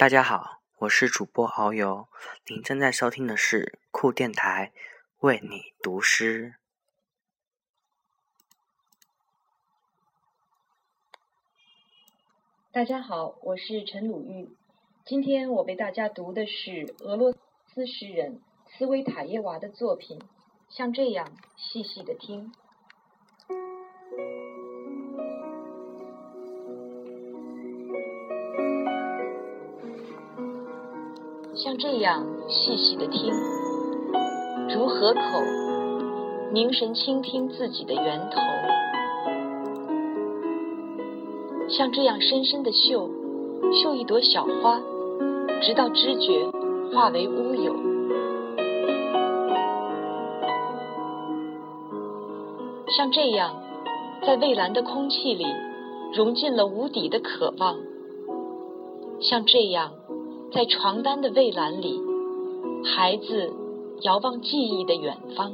大家好，我是主播遨游，您正在收听的是酷电台为你读诗。大家好，我是陈鲁豫，今天我为大家读的是俄罗斯诗人斯维塔耶娃的作品，像这样细细的听。像这样细细的听，如河口，凝神倾听自己的源头；像这样深深的嗅，嗅一朵小花，直到知觉化为乌有；像这样，在蔚蓝的空气里，融进了无底的渴望；像这样。在床单的蔚蓝里，孩子遥望记忆的远方，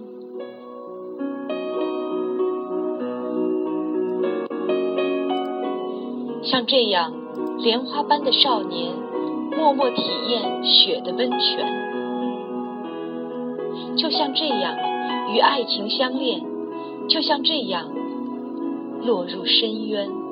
像这样莲花般的少年，默默体验雪的温泉，就像这样与爱情相恋，就像这样落入深渊。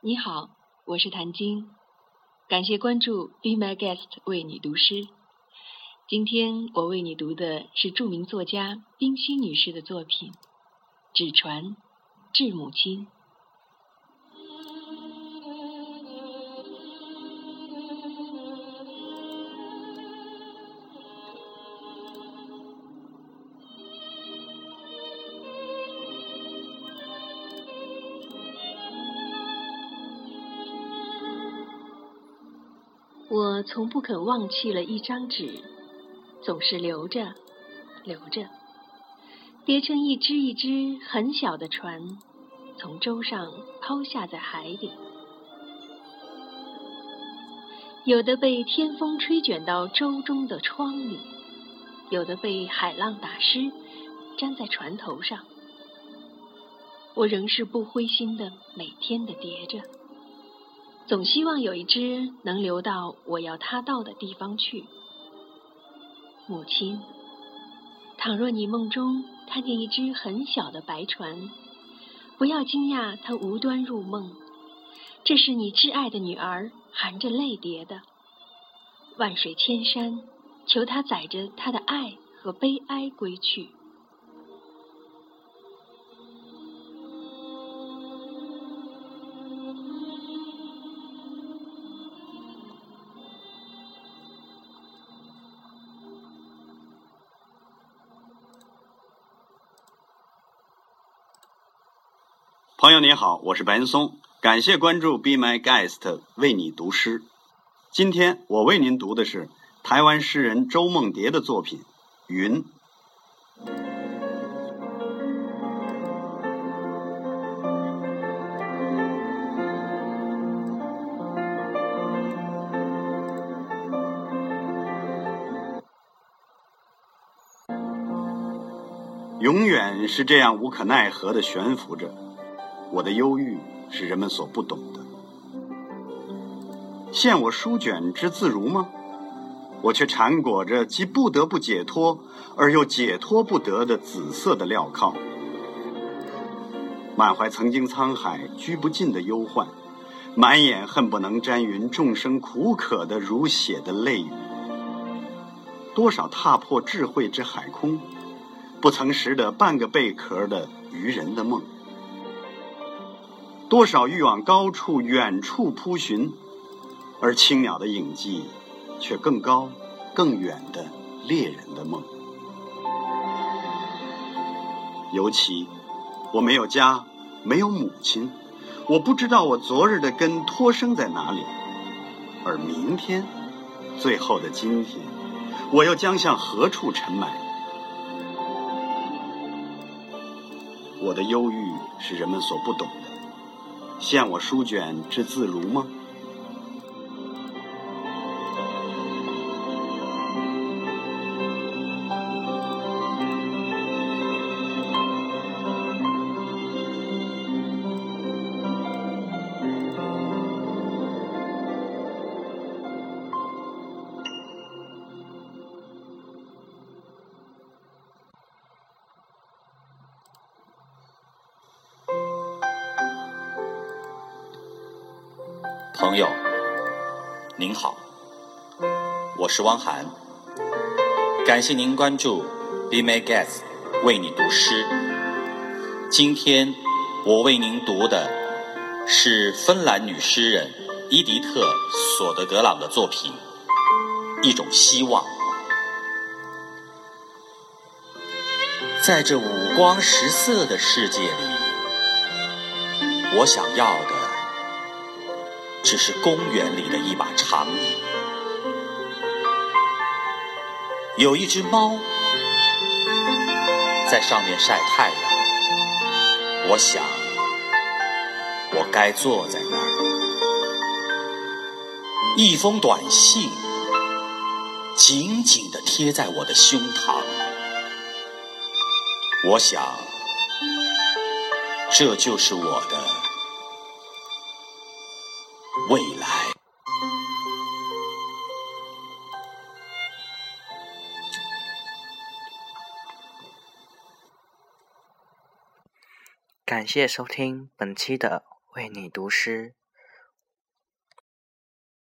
你好，我是谭晶，感谢关注 Be My Guest 为你读诗。今天我为你读的是著名作家冰心女士的作品《纸船致母亲》。我从不肯忘弃了一张纸，总是留着，留着，叠成一只一只很小的船，从舟上抛下在海里。有的被天风吹卷到舟中的窗里，有的被海浪打湿，粘在船头上。我仍是不灰心的，每天的叠着。总希望有一只能流到我要它到的地方去，母亲。倘若你梦中看见一只很小的白船，不要惊讶它无端入梦，这是你挚爱的女儿含着泪叠的。万水千山，求它载着她的爱和悲哀归去。朋友您好，我是白岩松，感谢关注 Be My Guest 为你读诗。今天我为您读的是台湾诗人周梦蝶的作品《云》。永远是这样无可奈何的悬浮着。我的忧郁是人们所不懂的，现我书卷之自如吗？我却缠裹着既不得不解脱而又解脱不得的紫色的镣铐，满怀曾经沧海居不尽的忧患，满眼恨不能沾匀众生苦渴的如血的泪雨，多少踏破智慧之海空，不曾识得半个贝壳的愚人的梦。多少欲往高处、远处扑寻，而青鸟的影迹，却更高、更远的猎人的梦。尤其，我没有家，没有母亲，我不知道我昨日的根托生在哪里，而明天，最后的今天，我又将向何处沉埋？我的忧郁是人们所不懂的。献我书卷之自如吗？朋友，您好，我是汪涵，感谢您关注 Be My Guest 为你读诗。今天我为您读的是芬兰女诗人伊迪特·索德格朗的作品《一种希望》。在这五光十色的世界里，我想要的。只是公园里的一把长椅，有一只猫在上面晒太阳。我想，我该坐在那儿。一封短信紧紧地贴在我的胸膛。我想，这就是我的。未来。感谢收听本期的为你读诗。